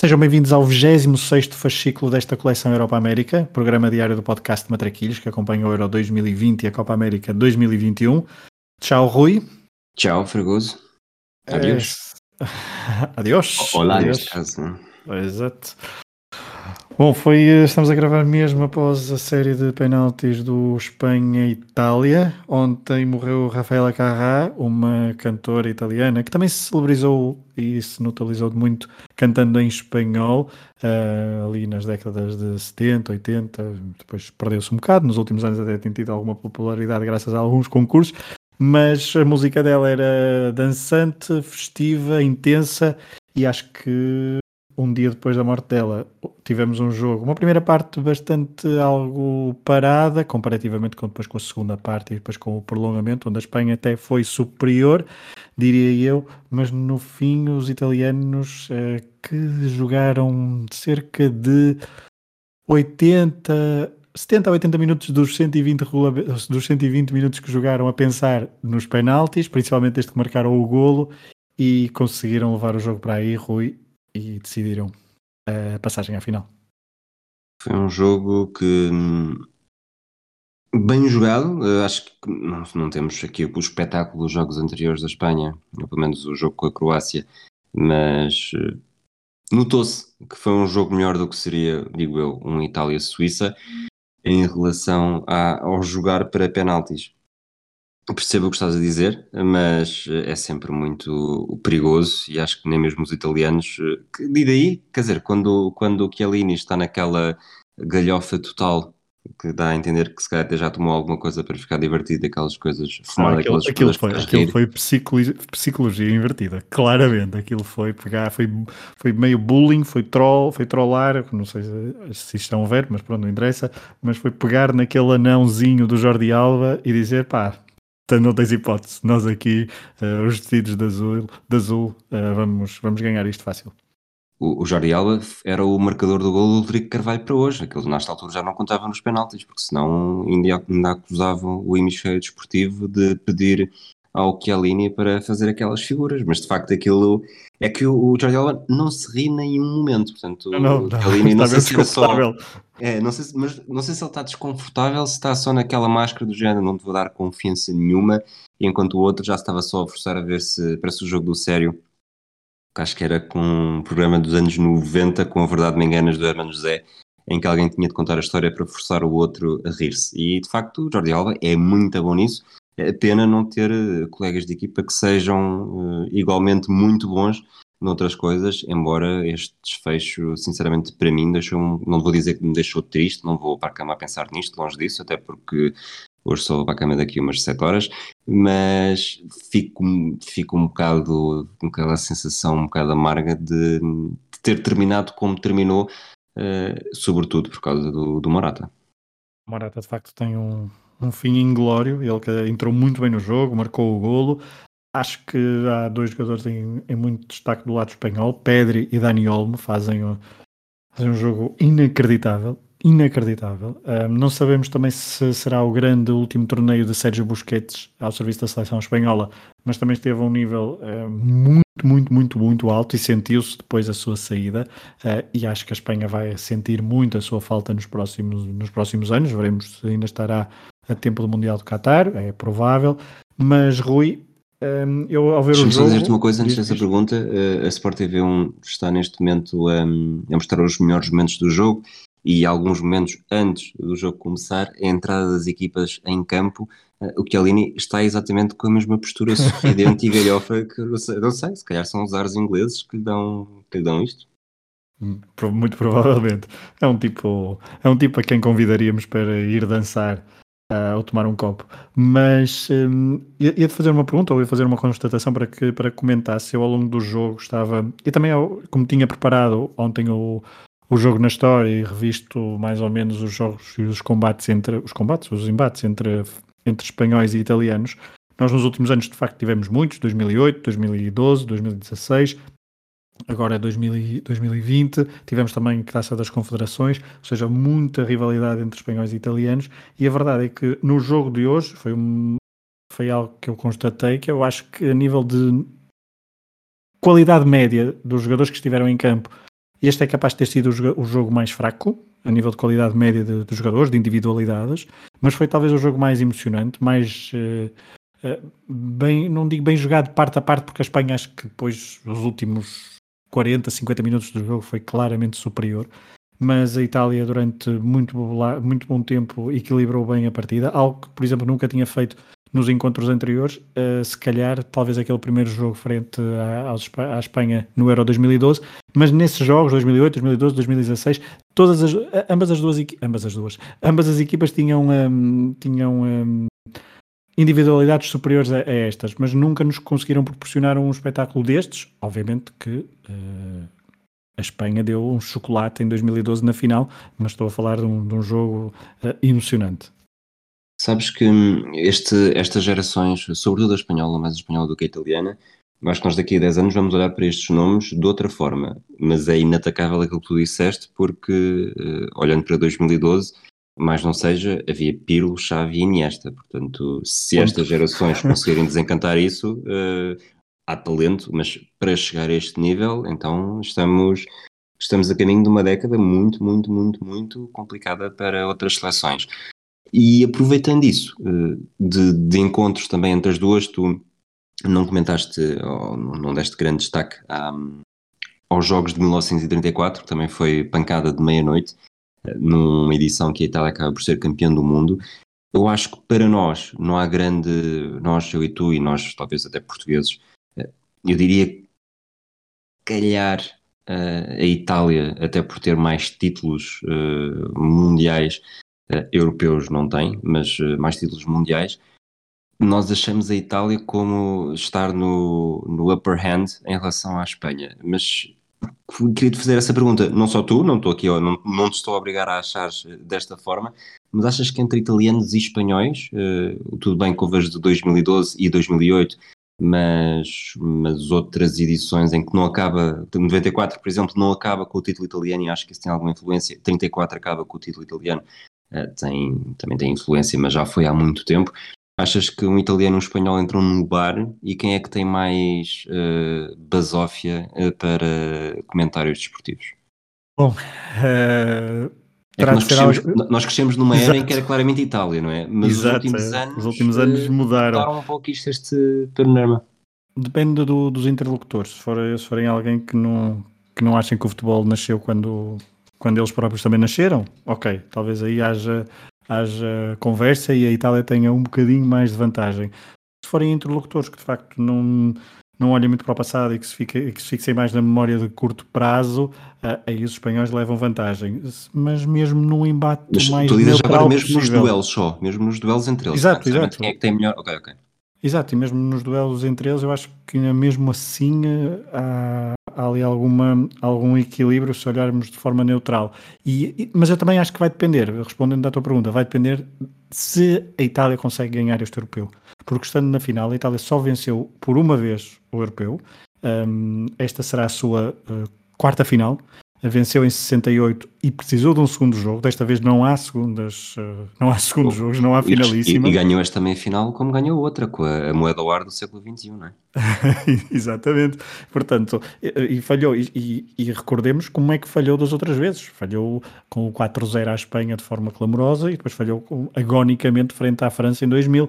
Sejam bem-vindos ao 26 fascículo desta coleção Europa América, programa diário do podcast de Matraquilhos, que acompanha o Euro 2020 e a Copa América 2021. Tchau, Rui. Tchau, Fregoso. Adeus. É... Adiós. Olá, Adiós. neste caso. né? Exato. Bom, foi, estamos a gravar mesmo após a série de penaltis do Espanha-Itália. Ontem morreu Rafaela Carrà, uma cantora italiana que também se celebrizou e se notabilizou de muito cantando em espanhol, eh, ali nas décadas de 70, 80, depois perdeu-se um bocado, nos últimos anos até tem tido alguma popularidade graças a alguns concursos, mas a música dela era dançante, festiva, intensa e acho que um dia depois da morte dela, tivemos um jogo, uma primeira parte bastante algo parada, comparativamente com depois com a segunda parte e depois com o prolongamento, onde a Espanha até foi superior, diria eu, mas no fim os italianos eh, que jogaram cerca de 80, 70 a 80 minutos dos 120, regula- dos 120 minutos que jogaram a pensar nos penaltis, principalmente desde que marcaram o golo, e conseguiram levar o jogo para aí, Rui, e decidiram a passagem à final. Foi um jogo que. hum, Bem jogado, Eh, acho que não, não temos aqui o espetáculo dos jogos anteriores da Espanha, pelo menos o jogo com a Croácia, mas eh, notou-se que foi um jogo melhor do que seria, digo eu, um Itália-Suíça em relação a- ao jogar para penaltis. Percebo o que estás a dizer, mas eh, é sempre muito perigoso e acho que nem mesmo os italianos. eh, E daí, quer dizer, quando, quando o Chiellini está naquela galhofa total que dá a entender que se calhar até já tomou alguma coisa para ficar divertido, aquelas coisas, fumar aquilo, aquelas aquilo coisas foi, aquilo foi psicologia, psicologia invertida, claramente. Aquilo foi pegar, foi, foi meio bullying, foi troll, foi trollar, não sei se, se isto é verbo, mas pronto, não interessa. Mas foi pegar naquele anãozinho do Jordi Alba e dizer: pá, não tens hipótese, nós aqui, eh, os vestidos de azul, de azul eh, vamos, vamos ganhar isto fácil. O, o Jordi Alba era o marcador do gol do Rodrigo Carvalho para hoje. Aqueles nesta altura já não contavam nos penaltis, porque senão ainda, ainda acusavam o hemisfério desportivo de pedir ao Chiellini para fazer aquelas figuras. Mas de facto aquilo é que o, o Jordi Alba não se ri em nenhum momento. Portanto, Não, o não, Chiellini não está sei se só. É, não sei se, mas não sei se ele está desconfortável, se está só naquela máscara do género, não te vou dar confiança nenhuma, enquanto o outro já estava só a forçar a ver se parece o jogo do sério, que acho que era com um programa dos anos 90, com a verdade me enganas do Hermano José, em que alguém tinha de contar a história para forçar o outro a rir-se. E de facto o Jordi Alba é muito bom nisso. É pena não ter eh, colegas de equipa que sejam eh, igualmente muito bons noutras coisas, embora este desfecho, sinceramente, para mim, deixou não vou dizer que me deixou triste, não vou para a cama a pensar nisto, longe disso, até porque hoje só vou para a cama daqui umas 7 horas, mas fico, fico um bocado com aquela sensação um bocado amarga de, de ter terminado como terminou, eh, sobretudo por causa do, do Morata. O Morata de facto tem um, um fim inglório, ele que entrou muito bem no jogo, marcou o golo. Acho que há dois jogadores em, em muito destaque do lado espanhol, Pedri e Dani Olmo, fazem, um- fazem um jogo inacreditável. Inacreditável. Ahm, não sabemos também se será o grande último torneio de Sérgio Busquets ao serviço da seleção espanhola, mas também esteve a um nível ah, muito, muito, muito, muito alto e sentiu-se depois a sua saída. Ah, e acho que a Espanha vai sentir muito a sua falta nos próximos, nos próximos anos. Veremos se ainda estará a tempo do Mundial do Qatar, é provável. Mas, Rui, hum, eu ao ver o Deixa-me só jogo. dizer-te uma coisa antes dessa pergunta. Eh, a Sport TV 1 está neste momento um, a mostrar os melhores momentos do jogo e alguns momentos antes do jogo começar, a entrada das equipas em campo. eh, o Chiellini está exatamente com a mesma postura sorridente e galhofa que eu não sei, não sei, se calhar são os ares ingleses que lhe dão, que lhe dão isto. Pro- Muito provavelmente. É um tipo, é um tipo a quem convidaríamos para ir dançar ah, ou tomar um copo. Mas hum, ia, fazer uma pergunta ou ia fazer uma constatação para que para que comentasse. Eu ao longo do jogo estava. E também, como tinha preparado ontem o, o jogo na história e revisto mais ou menos os jogos e os combates entre os combates, os embates entre, entre espanhóis e italianos, nós nos últimos anos de facto tivemos muitos, 2008, 2012, 2016, agora 2020, tivemos também Taça das Confederações, ou seja, muita rivalidade entre espanhóis e italianos, e a verdade é que no jogo de hoje foi, um, foi algo que eu constatei, que eu acho que a nível de qualidade média dos jogadores que estiveram em campo, este é capaz de ter sido o jogo mais fraco, a nível de qualidade média dos jogadores, de individualidades, mas foi talvez o jogo mais emocionante, mais... Uh, bem, não digo bem jogado parte a parte, porque a Espanha acho que depois, os últimos 40, 50 minutos do jogo foi claramente superior, mas a Itália durante muito, muito bom tempo equilibrou bem a partida, algo que, por exemplo, nunca tinha feito nos encontros anteriores, uh, se calhar talvez aquele primeiro jogo frente à, à, Espanha no Euro 2012, mas nesses jogos 2008, 2012, 2016, todas as, ambas as duas ambas as duas, ambas as equipas tinham um, tinham um, individualidades superiores a, a, estas, mas nunca nos conseguiram proporcionar um espetáculo destes. Obviamente que uh, a Espanha deu um chocolate em 2012 na final, mas estou a falar de um, de um jogo uh, emocionante. Sabes que hum, este, estas gerações, sobretudo a espanhola, mais a espanhola do que a italiana, acho que nós daqui a 10 anos vamos olhar para estes nomes de outra forma, mas é inatacável aquilo que tu disseste, porque uh, olhando para 2012 mais não seja, havia Pirlo, Xavi e Iniesta. Portanto, se estas gerações conseguirem desencantar isso, uh, há talento, mas para chegar a este nível, então estamos, estamos a caminho de uma década muito, muito, muito, muito complicada para outras seleções. E aproveitando isso, uh, de, de, encontros também entre as duas, tu não comentaste, ou não deste grande destaque um, aos Jogos de 1934, que também foi pancada de meia-noite, numa edição que a Itália acaba por ser campeã do mundo. Eu acho que para nós não há grande, nós, eu e tu, e nós talvez até portugueses, eh, eu diria calhar uh, a Itália, até por ter mais títulos uh, mundiais, europeus não tem, mas mais títulos mundiais, nós achamos a Itália como estar no, no upper hand em relação à Espanha. Mas queria te fazer essa pergunta, não só tu, não estou aqui, não, não te estou a obrigar a achar desta forma, mas achas que entre italianos e espanhóis, uh, tudo bem que houve de 2012 e 2008, mas, mas outras edições em que não acaba, 94 por exemplo, não acaba com o título italiano e acho que isso tem alguma influência, 34 acaba com o título italiano, uh, tem, também tem influência, mas já foi há muito tempo. Achas que um italiano e um espanhol entram no bar e quem é que tem mais uh, basófia uh, para comentários desportivos? Bom, uh, é nós, crescemos, algo... nós, crescemos, numa era Exato. em que era claramente Itália, não é? Mas Exato, os últimos, é. anos, os últimos anos mudaram. Mudaram um pouco isto, este panorama. Depende do, dos interlocutores. Se, for, se forem alguém que não, que não achem que o futebol nasceu quando, quando eles próprios também nasceram, ok, talvez aí haja haja conversa e a Itália tenha um bocadinho mais de vantagem. Se forem interlocutores que de facto não, não olhem muito para o passado e que se, fique, que se fixem mais na memória de curto prazo, aí os espanhóis levam vantagem. Mas mesmo no embate Mas mais tu dizes agora mesmo possível. nos duelos só, mesmo nos duelos entre eles. Exato, exato. Quem é que tem melhor? Ok, ok. Exato, e mesmo nos duelos entre eles, eu acho que mesmo assim há, há ali alguma, algum equilíbrio se olharmos de forma neutral. E, mas eu também acho que vai depender, respondendo à tua pergunta, vai depender se a Itália consegue ganhar este europeu. Porque estando na final, a Itália só venceu por uma vez o europeu. Um, esta será a sua uh, quarta final venceu em 68 e precisou de um segundo jogo. Desta vez não há segundas, eh, não há segundos jogos, não há finalíssima. E, e, ganhou esta meia final como ganhou outra, com a, a moeda ao ar do século XXI, não é? Exatamente. Portanto, e, e falhou. E, e, recordemos como é que falhou das outras vezes. Falhou com o 4-0 à Espanha de forma clamorosa e depois falhou agonicamente frente à França em 2000.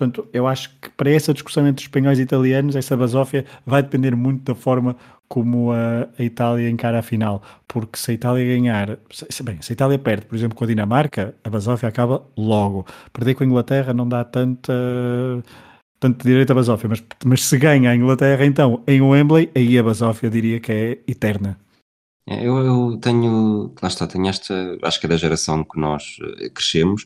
Portanto, eu acho que para essa discussão entre espanhóis e italianos, essa basófia vai depender muito da forma como a, a, Itália encara a final, porque se a Itália ganhar, se, bem, se a Itália perde, por exemplo, com a Dinamarca, a basófia acaba logo. Perder com a Inglaterra não dá tanta tanto direito à basófia, mas, mas se ganha a Inglaterra então em Wembley, aí a basófia diria que é eterna. É, eu, eu, tenho, lá está, tenho esta, acho que é da geração que nós eh, crescemos,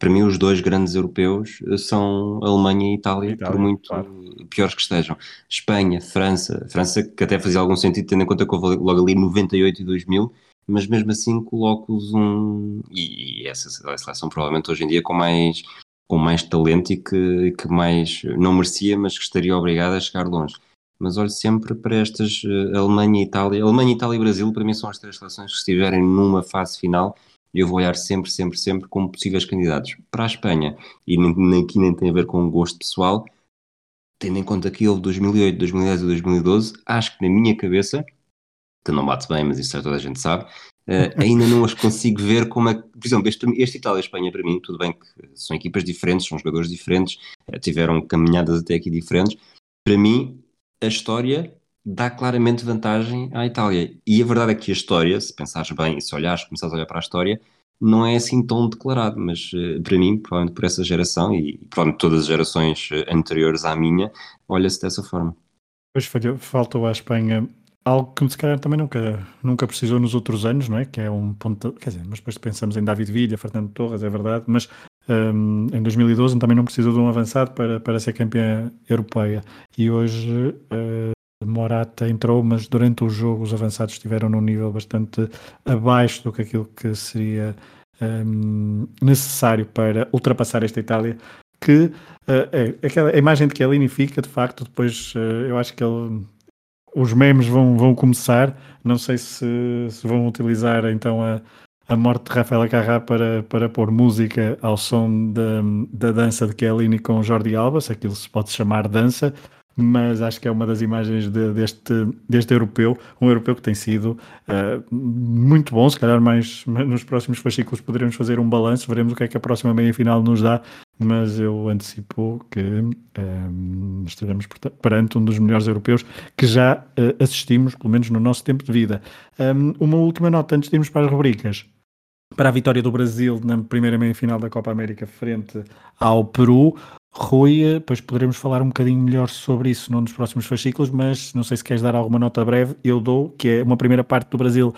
para mim os dois grandes europeus eh, são Alemanha e Itália, Itália por muito claro. piores que estejam. Espanha, França, França que até fazia algum sentido tendo em conta que houve logo ali 98 e 2000, mas mesmo assim coloco-os um. E, essa seleção provavelmente hoje em dia com mais, com mais talento e que, que mais não merecia, mas que estaria obrigada a chegar longe. Mas olho sempre para estas uh, Alemanha e Itália. Alemanha, Itália e Brasil, para mim, são as três seleções que estiverem numa fase final eu vou olhar sempre, sempre, sempre como possíveis candidatos. Para a Espanha, e nem, aqui nem tem a ver com o gosto pessoal, tendo em conta que houve 2008, 2010 e 2012, acho que na minha cabeça, que não bate bem, mas isso já toda a gente sabe, uh, ainda não as consigo ver como é Por exemplo, este, este Itália e Espanha, para mim, tudo bem que são equipas diferentes, são jogadores diferentes, uh, tiveram caminhadas até aqui diferentes. Para mim, a história dá claramente vantagem à Itália. E a verdade é que a história, se pensares bem se olhares, começares a olhar para a história, não é assim tão declarado, mas uh, para mim, provavelmente por essa geração e provavelmente todas as gerações uh, anteriores à minha, olha-se dessa forma. Pois faltou à Espanha algo que se calhar também nunca, nunca precisou nos outros anos, não é? Que é um ponto, quer dizer, mas depois pensamos em David Villa, Fernando Torres, é verdade, mas um, em 2012 também não precisou de um avançado para, para ser campeã europeia e hoje uh, Morata entrou, mas durante o jogo os avançados estiveram num nível bastante abaixo do que aquilo que seria um, necessário para ultrapassar esta Itália. Que uh, é, aquela, a imagem de que Kelly fica, de facto, depois uh, eu acho que ele, os memes vão, vão começar. Não sei se, se vão utilizar então a, a morte de Rafaela Carrá para, para pôr música ao som da, da dança de Kellini com Jordi Alba, se aquilo se pode chamar dança, mas acho que é uma das imagens de, deste, deste europeu, um europeu que tem sido uh, muito bom, se calhar mais nos próximos fascículos poderemos fazer um balanço, veremos o que é que a próxima meia-final nos dá, mas eu antecipo que um, eh, estaremos perante um dos melhores europeus que já uh, assistimos, pelo menos no nosso tempo de vida. Um, uma última nota antes de irmos para as rubricas para a vitória do Brasil na primeira meia-final da Copa América frente ao Peru. Rui, depois poderemos falar um bocadinho melhor sobre isso num dos próximos fascículos, mas não sei se queres dar alguma nota breve, eu dou, que é uma primeira parte do Brasil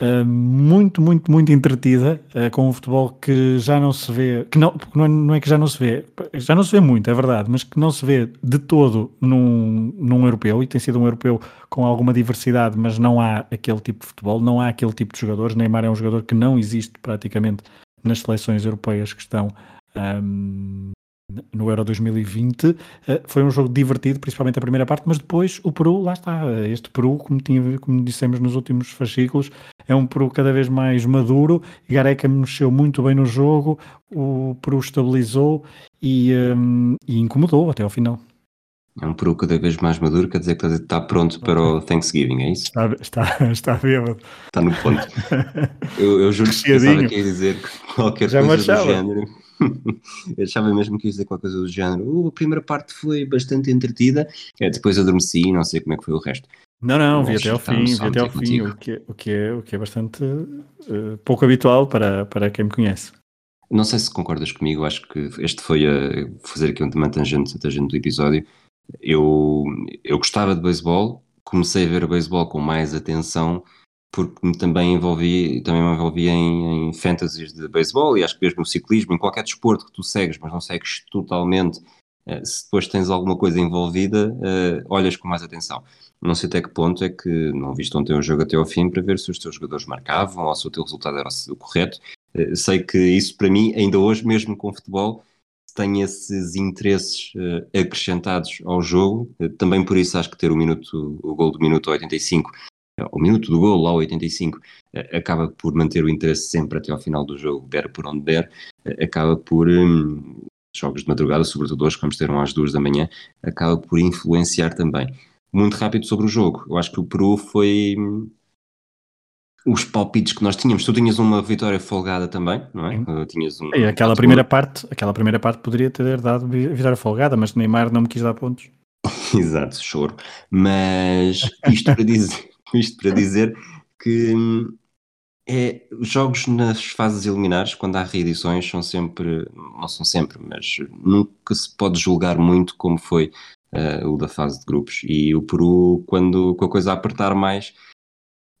uh, muito, muito, muito entretida, uh, com um futebol que já não se vê, que não, é, não é, que já não se vê, já não se vê muito, é verdade, mas que não se vê de todo num, num europeu, e tem sido um europeu com alguma diversidade, mas não há aquele tipo de futebol, não há aquele tipo de jogadores, Neymar é um jogador que não existe praticamente nas seleções europeias que estão um, no Euro 2020. Eh, foi um jogo divertido, principalmente a primeira parte, mas depois o Peru, lá está. Este Peru, como, tinha, como dissemos nos últimos fascículos, é um Peru cada vez mais maduro. Gareca mexeu muito bem no jogo, o Peru estabilizou e, um, e incomodou até ao final. É um Peru cada vez mais maduro, quer dizer que está pronto para o Thanksgiving, é isso? Está, está, está bêbado. Está no ponto. Eu, eu juro que pensava que ia dizer qualquer Já coisa do género. eu achava mesmo que ia dizer qualquer coisa do género. Uh, a primeira parte foi bastante entretida, é, depois adormeci e não sei como é que foi o resto. Não, não, vi até ao fim, vi até ao fim, o que, o, que é, o que é bastante uh, pouco habitual para, para quem me conhece. Não sei se concordas comigo, acho que este foi a fazer aqui uma tangente, tangente do episódio. Eu, eu gostava de beisebol, comecei a ver beisebol com mais atenção porque me também envolvi, também me envolvi em, em fantasies de beisebol e acho que mesmo no ciclismo, em qualquer desporto que tu segues, mas não segues totalmente, uh, se depois tens alguma coisa envolvida, uh, olhas com mais atenção. Não sei até que ponto é que não viste ontem o jogo até ao fim para ver se os teus jogadores marcavam ou se o teu resultado era o correto. Uh, sei que isso para mim, ainda hoje, mesmo com futebol, tem esses interesses acrescentados ao jogo. também por isso acho que ter o minuto, o gol do minuto 85 ao minuto do gol, lá ao 85, eh, acaba por manter o interesse sempre até ao final do jogo, der por onde der, eh, acaba por, hum, jogos de madrugada, sobretudo hoje, que vamos ter às duas da manhã, acaba por influenciar também. Muito rápido sobre o jogo, eu acho que o Peru foi hum, os palpites que nós tínhamos. Tu tinhas uma vitória folgada também, não é? Tinhas um, e aquela primeira parte, aquela primeira parte poderia ter dado vitória folgada, mas Neymar não me quis dar pontos. Exato, choro. Mas isto para dizer, isto para dizer que hum, é, jogos nas fases eliminares, quando há reedições, são sempre, não são sempre, mas nunca se pode julgar muito como foi uh, o da fase de grupos. E o Peru, quando com a coisa a apertar mais,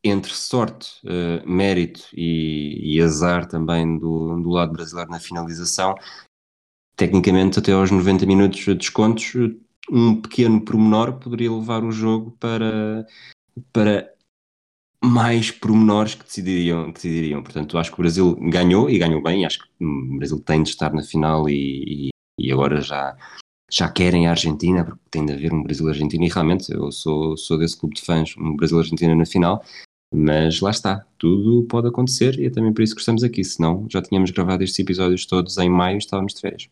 entre sorte, uh, mérito e, e, azar também do, do lado brasileiro na finalização, tecnicamente até aos 90 minutos de descontos, um pequeno promenor poderia levar o jogo para para mais pormenores que decidiriam, decidiriam. Portanto, acho que o Brasil ganhou e ganhou bem. Acho que o Brasil tem de estar na final e, e, e agora já, já querem a Argentina, porque tem de haver um Brasil-Argentina. E realmente, eu sou, sou desse clube de fãs, um Brasil-Argentina na final. Mas lá está, tudo pode acontecer e é também por isso que estamos aqui. Senão já tínhamos gravado estes episódios todos em maio e estávamos de férias.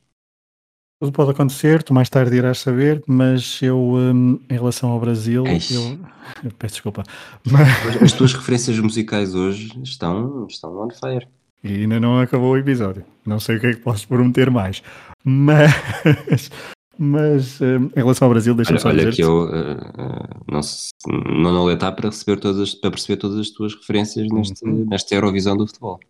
Tudo pode acontecer, tu mais tarde irás saber, mas eu, um, em relação ao Brasil, eu, eu peço desculpa. Mas... As tuas referências musicais hoje estão, estão on fire. E ainda não acabou o episódio. Não sei o que é que posso prometer mais. Mas, mas um, em relação ao Brasil, deixa-me só olha dizer. que eu uh, não, não, não letar para, receber todas, as, para perceber todas as tuas referências neste, uhum. nesta Eurovisão do futebol.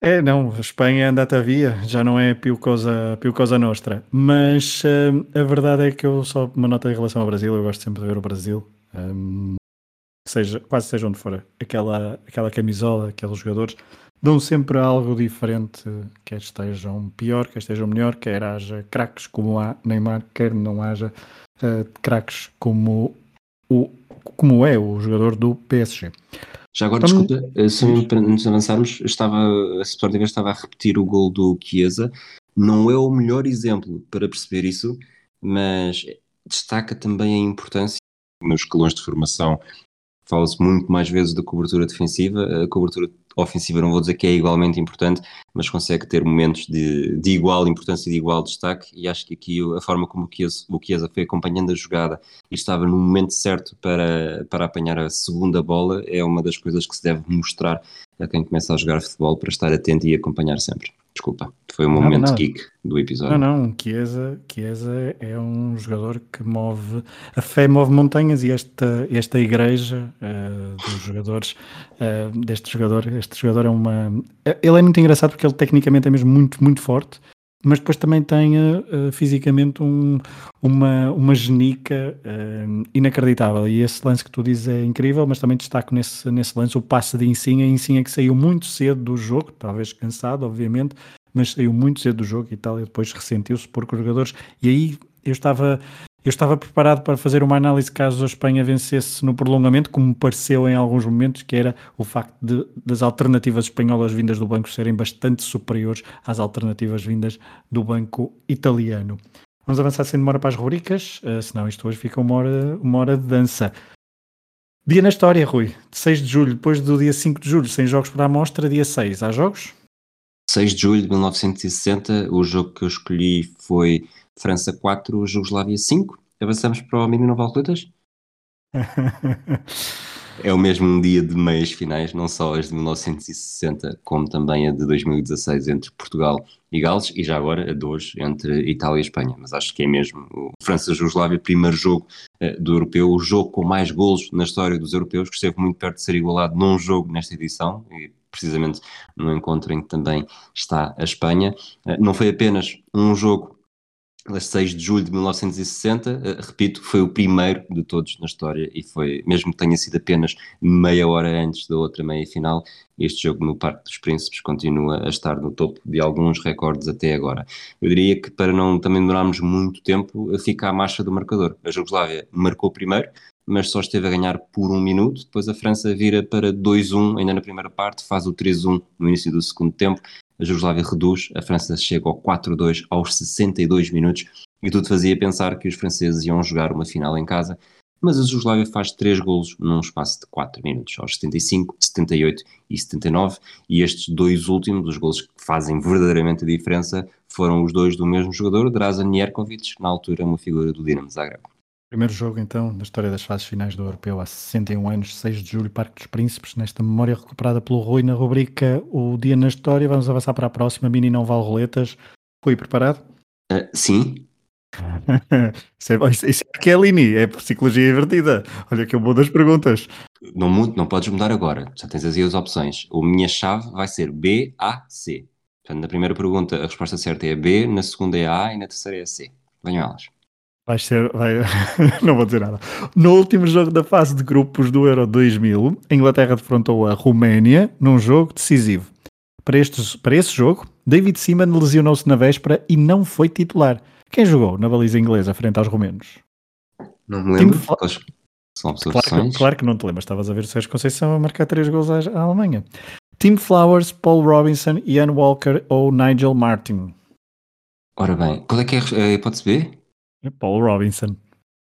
É, não, a Espanha anda a via, já não é più cosa, più cosa nostra. Mas uh, a verdade é que eu só uma nota em relação ao Brasil, eu gosto sempre de ver o Brasil, um, seja, quase seja onde for, aquela, aquela camisola, aqueles jogadores, dão sempre algo diferente, quer estejam pior, quer estejam melhor, quer haja craques como há Neymar, quer não haja uh, craques como, o, como é o jogador do PSG. Já agora, então, desculpa, eh, só para nos avançarmos, estava, a Sporting estava a repetir o gol do Chiesa. Não é o melhor exemplo para perceber isso, mas destaca também a importância nos escalões de formação. Fala-se muito mais vezes da cobertura defensiva, a cobertura ofensiva não vou dizer que é igualmente importante, mas consegue ter momentos de, de igual importância e de igual destaque, e acho que aqui a forma como o Chiesa, o Chiesa foi acompanhando a jogada e estava no momento certo para, para apanhar a segunda bola é uma das coisas que se deve mostrar a quem começa a jogar futebol para estar atento e acompanhar sempre. Desculpa, foi um momento não, não. geek do episódio. Não, não, Chiesa, Chiesa é um jogador que move, a fé move montanhas e esta, esta igreja uh, dos jogadores, uh, deste jogador, este jogador é uma... Ele é muito engraçado porque ele tecnicamente é mesmo muito, muito forte, mas depois também tem uh, fisicamente um, uma, uma genica uh, inacreditável. E esse lance que tu dizes é incrível, mas também destaco nesse, nesse lance o passe de Insinha. Insinha que saiu muito cedo do jogo, talvez cansado, obviamente, mas saiu muito cedo do jogo e tal, e depois ressentiu-se por jogadores. E aí eu estava eu estava preparado para fazer uma análise caso a Espanha vencesse no prolongamento, como pareceu em alguns momentos, que era o facto de, das alternativas espanholas vindas do banco serem bastante superiores às alternativas vindas do banco italiano. Vamos avançar sem demora para as rubricas, uh, senão isto hoje fica uma hora, uma hora de dança. Dia na história, Rui. 6 de julho, depois do dia 5 de julho, sem jogos para a amostra, dia 6. Há jogos? 6 de julho de 1960, o jogo que eu escolhi foi França 4, Jugoslávia 5. Avançamos para o mini não vale É o mesmo dia de meias finais, não só as de 1960, como também a de 2016 entre Portugal e Gales, e já agora a de hoje entre Itália e Espanha. Mas acho que é mesmo o França-Jugoslávia, primeiro jogo uh, do europeu, o jogo com mais golos na história dos europeus, que esteve muito perto de ser igualado num jogo nesta edição, e precisamente no encontro em que também está a Espanha. Uh, não foi apenas um jogo a 6 de julho de 1960, uh, eh, repito, foi o primeiro de todos na história e foi, mesmo que tenha sido apenas meia hora antes da outra meia final, este jogo no Parque dos Príncipes continua a estar no topo de alguns recordes até agora. Eu diria que para não também demorarmos muito tempo, fica a marcha do marcador. A Jugoslávia marcou primeiro, mas só esteve a ganhar por um minuto. Depois a França vira para 2-1 ainda na primeira parte, faz o 3-1 no início do segundo tempo a Jugoslávia reduz, a França chega ao 4-2 aos 62 minutos e tudo fazia pensar que os franceses iam jogar uma final em casa, mas a Jugoslávia faz 3 golos num espaço de 4 minutos, aos 75, 78 e 79, e estes dois últimos, os golos que fazem verdadeiramente a diferença, foram os dois do mesmo jogador, Drazen Jerkovic, na altura uma figura do Dinamo Zagreb. Primeiro jogo, então, na história das fases finais do Europeu há 61 anos, 6 de julho, Parque dos Príncipes, nesta memória recuperada pelo Rui na rubrica O Dia na História. Vamos avançar para a próxima, Mini Não Vale Roletas. Rui, preparado? Uh, sim. isso, é, isso é Lini, é psicologia invertida. Olha que eu vou das perguntas. Não, não podes mudar agora, já tens aí as opções. A minha chave vai ser B, A, C. Portanto, na primeira pergunta a resposta certa é B, na segunda é A e na terceira é C. Venham elas. Vai ser. Vai... não vou dizer nada. No último jogo da fase de grupos do Euro 2000, a Inglaterra defrontou a Roménia num jogo decisivo. Para, este, para esse jogo, David Seaman lesionou-se na véspera e não foi titular. Quem jogou na baliza inglesa frente aos romenos? Não me lembro. Fla... São Claro claro que não te lembras, estavas a ver o Sérgio Conceição a marcar 3 gols à, à Alemanha. Tim Flowers, Paul Robinson, Ian Walker ou Nigel Martin? Ora bem, qual é que é a hipótese B? Paul Robinson.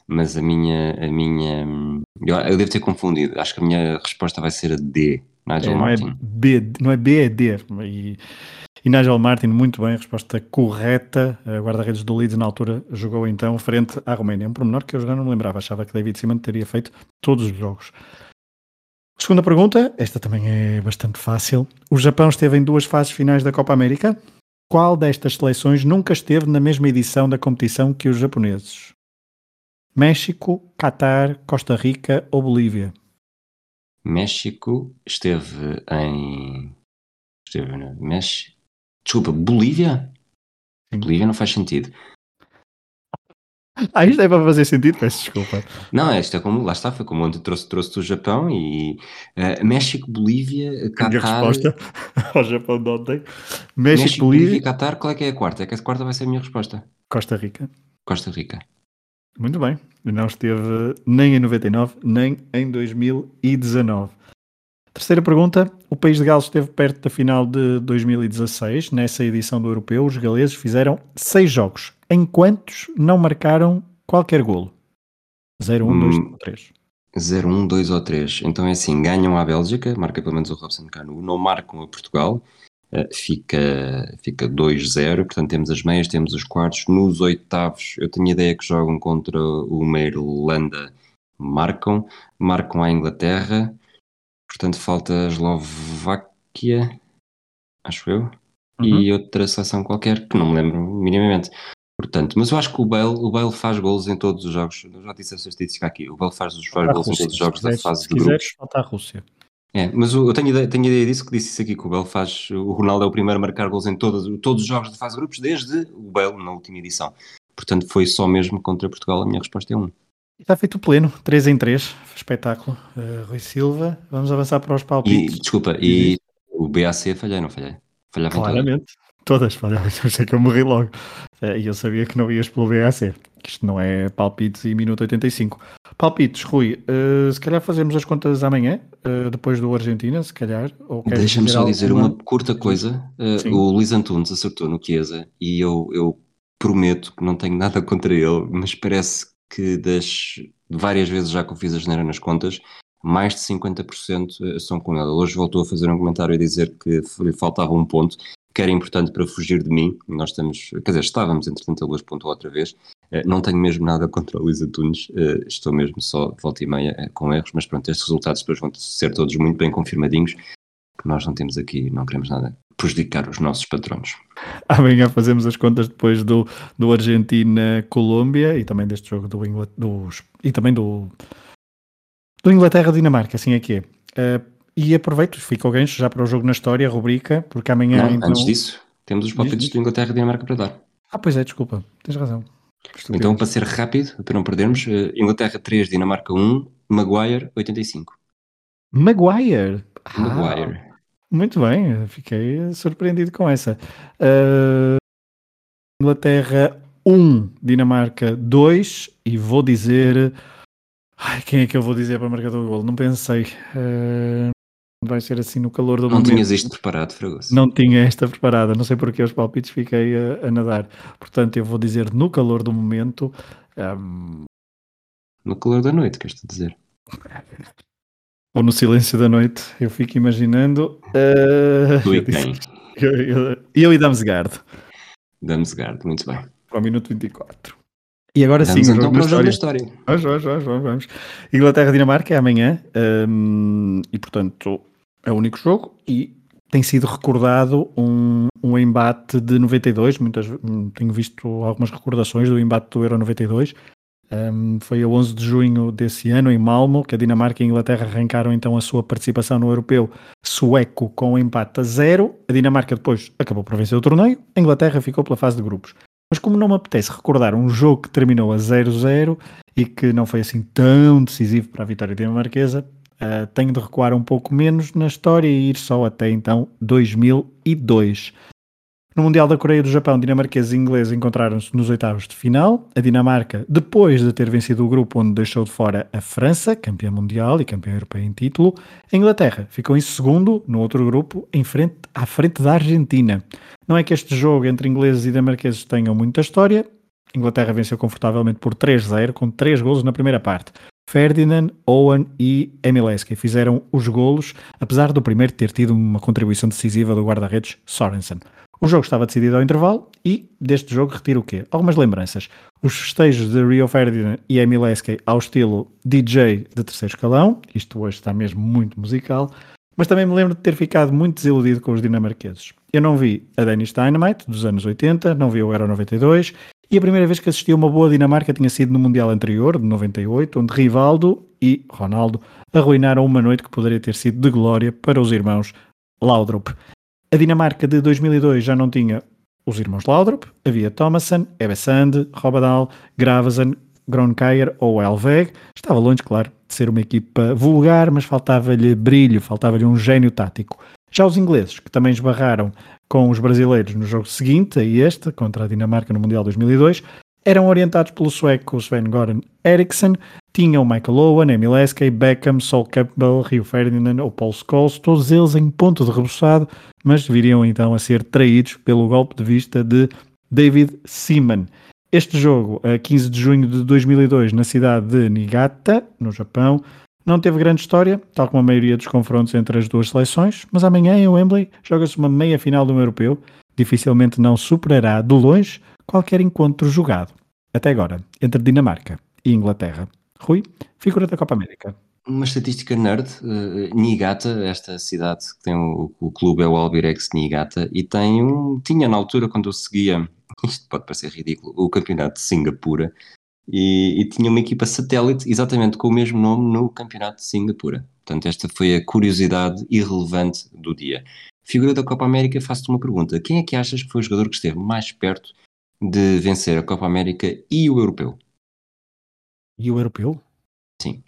Mas a minha, a minha, eu, eu devo ter confundido. Acho que a minha resposta vai ser a D, Nigel É, não, é Martin. B, não é B, é D. E, e Nigel Martin, muito bem, resposta correta. A guarda-redes do Leeds na altura jogou então frente à Roménia. Um pormenor que eu já não me lembrava, achava que David Simon teria feito todos os jogos. Segunda pergunta, esta também é bastante fácil. O Japão esteve em duas fases finais da Copa América. Qual destas seleções nunca esteve na mesma edição da competição que os japoneses? México, Catar, Costa Rica ou Bolívia? México esteve em. Esteve na México. Desculpa, Bolívia? Sim. Bolívia não faz sentido. Ah, isto é para fazer sentido, peço desculpa. Não, esta é como, lá está, foi como ontem trouxe, trouxe do Japão e eh, México, Bolívia, A minha resposta ao Japão de ontem. México, México, Bolívia Bolívia, e Catar, qual é que é a quarta? É que a quarta vai ser a minha resposta. Costa Rica. Costa Rica. Muito bem. Não esteve nem em 99, nem em 2019. Terceira pergunta. O país de Gales esteve perto da final de 2016. Nessa edição do Europeu, os galeses fizeram seis jogos. Em quantos não marcaram qualquer golo? 0, 1, 2, Hum. 3. 0, 1, 2 ou 3. Então é assim, ganham a Bélgica, marca pelo menos o Robson Cano, não marcam a Portugal, eh, fica, fica 2-0, portanto temos as meias, temos os quartos, nos oitavos eu tenho a ideia que jogam contra uma Irlanda, marcam, marcam a Inglaterra, portanto falta a Eslováquia, acho eu, e outra seleção qualquer, que não me lembro minimamente. Portanto, mas eu acho que o Bale, o Bale faz golos em todos os jogos. Eu já disse essa estatística aqui. O Bale faz, faz A golos em todos os se jogos da quiseres- fase se de quiseres, grupos. falta a Rússia. É, mas eu, tenho, ideia, tenho ideia disso que disse isso aqui, que o Bale faz. O Ronaldo é o primeiro a marcar gols em todos, todos os jogos da fase de grupos, desde o Bale na última edição. Portanto, foi só mesmo contra Portugal. A minha resposta é 1. Está feito o pleno, 3 em 3. Espetáculo. Uh, Rui Silva, vamos avançar para os E, palpites. desculpa, e o BAC falhei, não falhei? Falhava em todas. Claramente. Todas falhavam, eu sei que eu morri logo. Eh, E eu sabia que não ias pelo BAC. que Isto não é palpites e minuto 85. Palpites, Rui, eh, se calhar fazemos as contas amanhã, eh, depois do Argentina, se calhar. Deixa-me só dizer alguma- uma curta coisa. Uh, o Luís Antunes acertou no Chiesa e eu, eu prometo que não tenho nada contra ele, mas parece que das várias vezes já que eu fiz a geneira nas contas, mais de 50% são com. Ele Hoje voltou a fazer um comentário a dizer que lhe faltava um ponto, que era importante para fugir de mim. Nós estamos, quer dizer, estávamos, entretanto, ele hoje pontuou outra vez. Eh, Não tenho mesmo nada contra o Luís Antunes, eh, estou mesmo só volta e meia eh, com erros, mas pronto, estes resultados depois vão ser todos muito bem confirmadinhos, que nós não temos aqui, não queremos nada prejudicar os nossos patronos. Amanhã fazemos as contas depois do, do Argentina-Colômbia e também deste jogo do Inglaterra, dos, e também do, do Inglaterra-Dinamarca, assim é que é. Eh, e aproveito, fica o gancho já para o jogo na história, a rubrica, porque amanhã Não, então... Antes disso, temos os palpites diz. de Inglaterra e Dinamarca para dar. Ah, pois é, desculpa, tens razão. Estupidez. Então, para ser rápido, para não perdermos, eh, Inglaterra 3, Dinamarca 1, Maguire 85. Maguire. Ah, Maguire. Muito bem, fiquei surpreendido com essa. Uh, Inglaterra 1, Dinamarca 2 e vou dizer. Ai, quem é que eu vou dizer para marcar o gol? Não pensei. Uh, vai ser assim no calor do Não momento. tinhas isto preparado, Fragoso. Não tinha esta preparada, não sei porque os palpites fiquei a, a nadar. Portanto, eu vou dizer no calor do momento. um, No calor da noite, queres-te dizer? ou no silêncio da noite, eu fico imaginando. uh, Tu e eu disse- quem? Eu, eu, eu e Damsgaard, Damsgaard, muito bem. para o minuto 24. E agora Vamos sim, então para o jogo da história. Vamos, vamos, vamos, vamos, vamos. Inglaterra-Dinamarca é amanhã hum, e, portanto, é o único jogo e tem sido recordado um, um embate de 92. Muitas, tenho visto algumas recordações do embate do Euro 92. Hum, foi a 11 de junho desse ano em Malmo que a Dinamarca e a Inglaterra arrancaram então a sua participação no Europeu sueco com um empate a zero. A Dinamarca depois acabou por vencer o torneio, a Inglaterra ficou pela fase de grupos. Mas como não me apetece recordar um jogo que terminou a 0-0 e que não foi assim tão decisivo para a vitória dinamarquesa, uh, tenho de recuar um pouco menos na história e ir só até então 2002. No Mundial da Coreia do Japão, dinamarqueses e ingleses encontraram-se nos oitavos de final. A Dinamarca, depois de ter vencido o grupo onde deixou de fora a França, campeã mundial e campeã europeia em título, a Inglaterra ficou em segundo no outro grupo, em frente, à frente da Argentina. Não é que este jogo entre ingleses e dinamarqueses tenham muita história. A Inglaterra venceu confortavelmente por 3-0, com 3 golos na primeira parte. Ferdinand, Owen e Emileski fizeram os golos, apesar do primeiro ter tido uma contribuição decisiva do guarda-redes Sorensen. O jogo estava decidido ao intervalo e deste jogo retiro o quê? Algumas lembranças. Os festejos de Rio Ferdinand e Emileski ao estilo DJ de terceiro escalão, isto hoje está mesmo muito musical, mas também me lembro de ter ficado muito desiludido com os dinamarqueses. Eu não vi a Danish Dynamite dos anos 80, não vi o Euro 92 e a primeira vez que assisti a uma boa Dinamarca tinha sido no Mundial anterior, de 98, onde Rivaldo e Ronaldo arruinaram uma noite que poderia ter sido de glória para os irmãos Laudrup. A Dinamarca de 2002 já não tinha os irmãos Laudrup, havia Thomason, Ebesand, Robadal, Gravesen, Gronkaier ou Elveg. Estava longe, claro, de ser uma equipa vulgar, mas faltava-lhe brilho, faltava-lhe um gênio tático. Já os ingleses, que também esbarraram com os brasileiros no jogo seguinte, a este, contra a Dinamarca no Mundial 2002, eram orientados pelo sueco Sven-Goran Eriksson, tinham Michael Owen, Emil Eskay, Beckham, Sol Campbell, Rio Ferdinand ou Paul Scholes, todos eles em ponto de reboçado, mas viriam então a ser traídos pelo golpe de vista de David Seaman. Este jogo, a 15 de junho de 2002, na cidade de Niigata, no Japão, não teve grande história, tal como a maioria dos confrontos entre as duas seleções, mas amanhã em Wembley joga-se uma meia final do europeu, dificilmente não superará de longe qualquer encontro jogado, até agora, entre Dinamarca e Inglaterra. Rui, figura da Copa América. Uma estatística nerd, uh, Niigata, esta cidade que tem o, o clube é o Albirex Niigata e tem um, tinha na altura quando eu seguia, isto pode parecer ridículo, o campeonato de Singapura e, e, tinha uma equipa satélite exatamente com o mesmo nome no campeonato de Singapura. Portanto, esta foi a curiosidade irrelevante do dia. Figura da Copa América, faço-te uma pergunta. Quem é que achas que foi o jogador que esteve mais perto de vencer a Copa América e o Europeu. E o Europeu? Sim.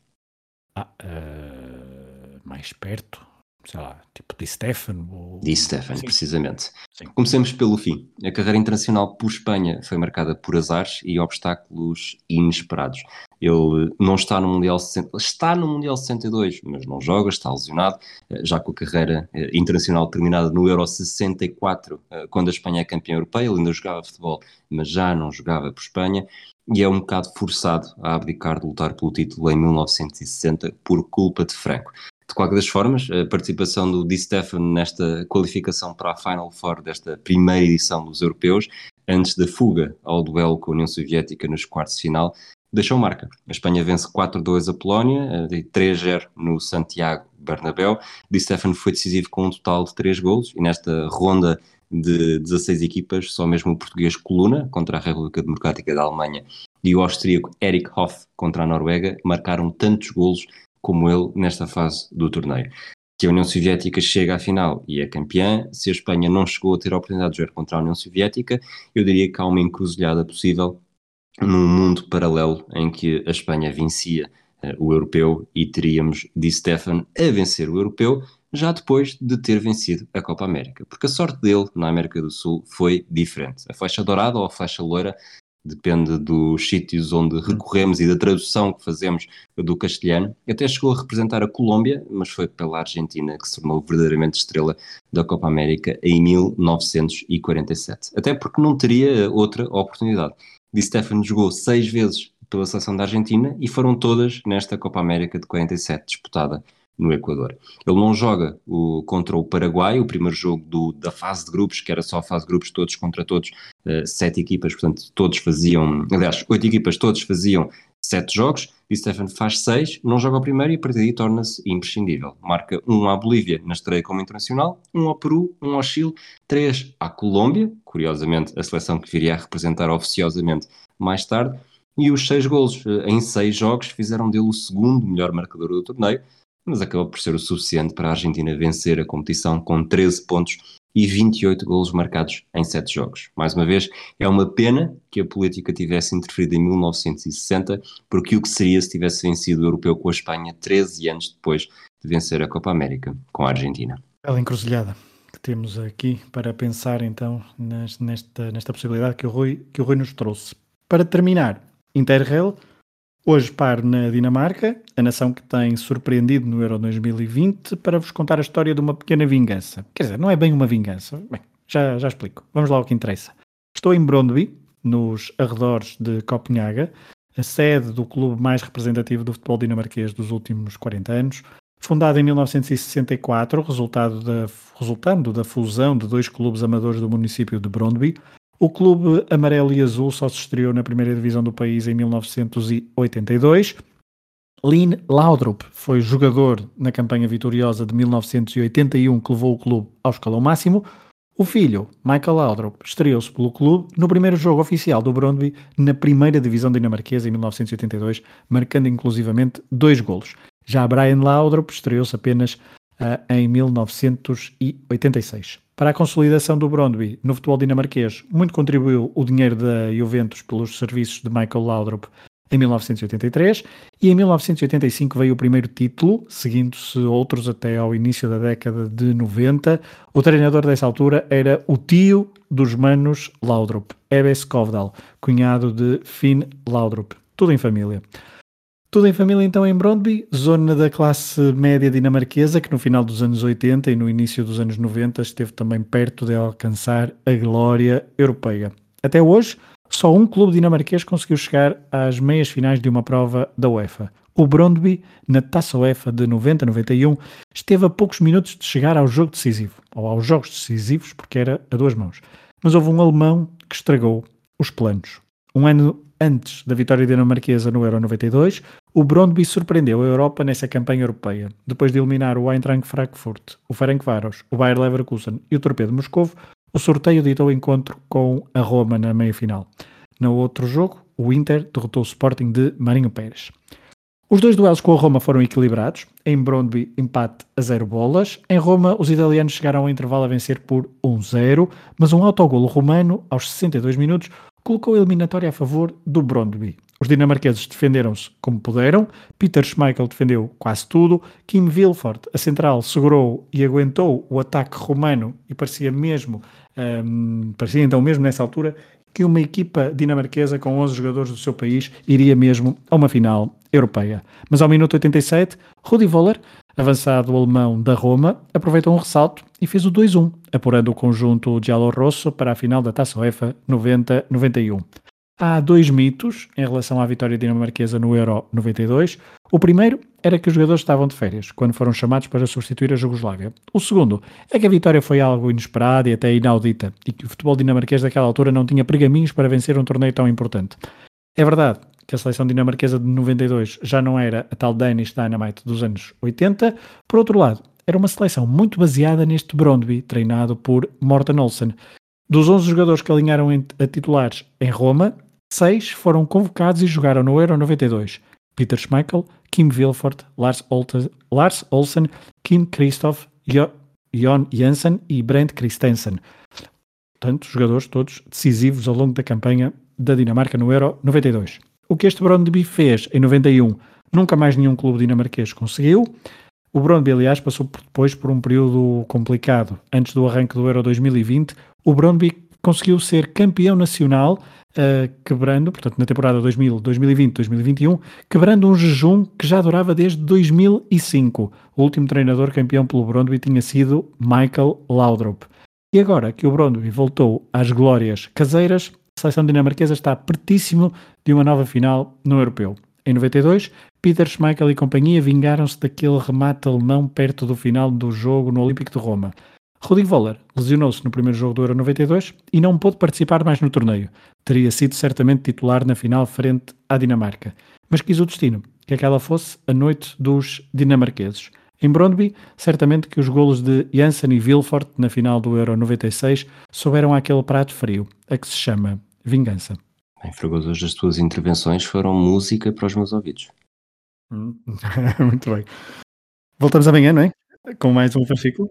Ah, uh, mais perto? Sei lá, tipo Di Stefano? Ou... Di Stefano, Sim. precisamente. Sim. Comecemos pelo fim. A carreira internacional por Espanha foi marcada por azares e obstáculos inesperados. Ele não está no Mundial está no Mundial 62, mas não joga, está lesionado, eh, já com a carreira eh, internacional terminada no Euro 64, eh, quando a Espanha é campeã europeia, ele ainda jogava futebol, mas já não jogava por Espanha, e é um bocado forçado a abdicar de lutar pelo título em 1960 por culpa de Franco. De qualquer das formas, a participação do Di Stefano nesta qualificação para a Final Four desta primeira edição dos europeus, antes da fuga ao duelo com a União Soviética nos quartos de final, deixou marca. A Espanha vence 4-2 a Polónia, 3-0 no Santiago Bernabéu. Di Stefano foi decisivo com um total de 3 golos e nesta ronda de 16 equipas, só mesmo o português Coluna contra a República Democrática da Alemanha e o austríaco Erich Hoff contra a Noruega marcaram tantos golos como ele nesta fase do torneio. Se a União Soviética chega à final e é campeã, se a Espanha não chegou a ter a oportunidade de jogar contra a União Soviética, eu diria que há uma encruzilhada possível num mundo paralelo em que a Espanha vencia uh, o europeu e teríamos Di Stefan a vencer o europeu já depois de ter vencido a Copa América. Porque a sorte dele na América do Sul foi diferente. A flecha dourada ou a flecha loira depende dos sítios onde recorremos e da tradução que fazemos do castelhano. Até chegou a representar a Colômbia, mas foi pela Argentina que se tornou verdadeiramente estrela da Copa América em 1947. Até porque não teria outra oportunidade. Di Stefano jogou seis vezes pela seleção da Argentina e foram todas nesta Copa América de 47 disputada no Equador. Ele não joga o, contra o Paraguai, o primeiro jogo do, da fase de grupos, que era só a fase de grupos, todos contra todos, uh, sete equipas, portanto, todos faziam, aliás, oito equipas, todos faziam sete jogos, e Stefan faz seis, não joga o primeiro e a partir daí torna-se imprescindível. Marca um à Bolívia na estreia como internacional, um ao Peru, um ao Chile, três à Colômbia, curiosamente a seleção que viria a representar oficiosamente mais tarde, e os seis golos eh, em seis jogos fizeram dele o segundo melhor marcador do torneio, mas acabou por ser o suficiente para a Argentina vencer a competição com 13 pontos e 28 golos marcados em 7 jogos. Mais uma vez, é uma pena que a política tivesse interferido em 1960, porque o que seria se tivesse vencido o europeu com a Espanha 13 anos depois de vencer a Copa América com a Argentina. Bela encruzilhada que temos aqui para pensar então nesta, nesta possibilidade que o, Rui, que o Rui nos trouxe. Para terminar, Interrail, hoje par na Dinamarca, a nação que tem surpreendido no Euro 2020, para vos contar a história de uma pequena vingança. Quer dizer, não é bem uma vingança. Bem, já, já explico. Vamos lá ao que interessa. Estou em Brondby, nos arredores de Copenhaga, a sede do clube mais representativo do futebol dinamarquês dos últimos 40 anos, Fundado em 1964, resultado da, resultando da fusão de dois clubes amadores do município de Brondby, o clube amarelo e azul só se estreou na primeira divisão do país em 1982. Lynn Laudrup foi jogador na campanha vitoriosa de 1981 que levou o clube ao escalão máximo. O filho, Michael Laudrup, estreou-se pelo clube no primeiro jogo oficial do Brondby na primeira divisão dinamarquesa em 1982, marcando inclusivamente dois golos. Já Brian Laudrup estreou-se apenas em 1986. Para a consolidação do Brondby no futebol dinamarquês, muito contribuiu o dinheiro da Juventus pelos serviços de Michael Laudrup em 1983 e em 1985 veio o primeiro título, seguindo-se outros até ao início da década de 90. O treinador dessa altura era o tio dos manos Laudrup, Ebbe Skovdal, cunhado de Finn Laudrup. Tudo em família. Tudo em família então em Brondby, zona da classe média dinamarquesa que no final dos anos 80 e no início dos anos 90 esteve também perto de alcançar a glória europeia. Até hoje, só um clube dinamarquês conseguiu chegar às meias finais de uma prova da UEFA. O Brondby, na Taça UEFA de 90-91, esteve a poucos minutos de chegar ao jogo decisivo, ou aos jogos decisivos, porque era a duas mãos. Mas houve um alemão que estragou os planos. Um ano antes da vitória dinamarquesa no Euro 92, o Brondby surpreendeu a Europa nessa campanha europeia. Depois de eliminar o Eintracht Frankfurt, o Ferencváros, o Bayer Leverkusen e o Torpedo Moscovo, o sorteio ditou encontro com a Roma na meia-final. No outro jogo, o Inter derrotou o Sporting de Marinho Pérez. Os dois duelos com a Roma foram equilibrados. Em Brondby, empate a zero bolas. Em Roma, os italianos chegaram ao intervalo a vencer por 1-0, mas um autogolo romano, aos 62 minutos, colocou a eliminatória a favor do Brondby. Os dinamarqueses defenderam-se como puderam, Peter Schmeichel defendeu quase tudo, Kim Wilford, a central, segurou e aguentou o ataque romano e parecia mesmo, um, parecia então mesmo nessa altura, que uma equipa dinamarquesa com 11 jogadores do seu país iria mesmo a uma final europeia. Mas ao minuto 87, Rudi Voller, avançado alemão da Roma, aproveitou um ressalto e fez o 2-1, apurando o conjunto Giallo-Rosso para a final da Taça UEFA 90-91. Há dois mitos em relação à vitória dinamarquesa no Euro 92. O primeiro era que os jogadores estavam de férias quando foram chamados para substituir a Jugoslávia. O segundo é que a vitória foi algo inesperado e até inaudita e que o futebol dinamarquês daquela altura não tinha pergaminhos para vencer um torneio tão importante. É verdade que a seleção dinamarquesa de 92 já não era a tal Danish Dynamite dos anos 80. Por outro lado, era uma seleção muito baseada neste Brondby, treinado por Morten Olsen. Dos 11 jogadores que alinharam a titulares em Roma, Seis foram convocados e jogaram no Euro 92. Peter Schmeichel, Kim Wilford, Lars, Lars Olsen, Kim Christoph, jo Jon Janssen e Brent Christensen. Portanto, jogadores todos decisivos ao longo da campanha da Dinamarca no Euro 92. O que este Brondby fez em 91, nunca mais nenhum clube dinamarquês conseguiu. O Brondby, aliás, passou depois por um período complicado. Antes do arranque do Euro 2020, o Brondby conseguiu ser campeão nacional uh, quebrando, portanto, na temporada 2000, 2020, 2021, quebrando um jejum que já durava desde 2005. O último treinador campeão pelo Brondby tinha sido Michael Laudrup. E agora que o Brondby voltou às glórias caseiras, seleção dinamarquesa está pertíssimo de uma nova final no Europeu. Em 92, Peter Schmeichel e companhia vingaram-se daquele remate alemão perto do final do jogo no Olímpico de Roma. Rodrigo Voller lesionou-se no primeiro jogo do Euro 92 e não pôde participar mais no torneio. Teria sido certamente titular na final frente à Dinamarca, mas quis o destino que aquela fosse a noite dos dinamarqueses. Em Brondby, certamente que os golos de Janssen e Vilfort na final do Euro 96 souberam aquele prato frio, a que se chama vingança. Bem, Fragoso, hoje as tuas intervenções foram música para os meus ouvidos. Muito bem. Voltamos amanhã, não é? Com mais um fascículo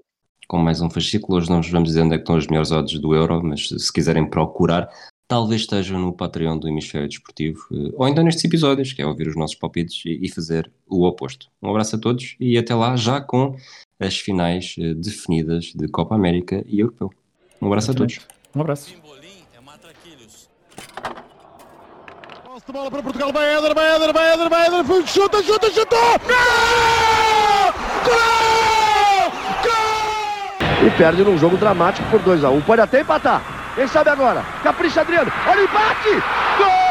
com mais um fascículo. Hoje não vos vamos dizer onde é que estão os melhores odds do Euro, mas se quiserem procurar, talvez estejam no Patreon do Hemisfério Desportivo, eh, ou ainda nestes episódios, que é ouvir os nossos palpites e, fazer o oposto. Um abraço a todos e até lá, já com as finais eh, definidas de Copa América e Europeu. Um abraço a todos. Um abraço. Pimbolim é matraquilhos. Posse de bola para Portugal, vai Éder, vai Éder, vai Éder, vai Éder, foi, chuta, chuta, chutou! Gol! Gol! E perde num jogo dramático por 2 a 1 Pode até empatar. Quem sabe agora? Capricha Adriano. Olha o empate! Gol!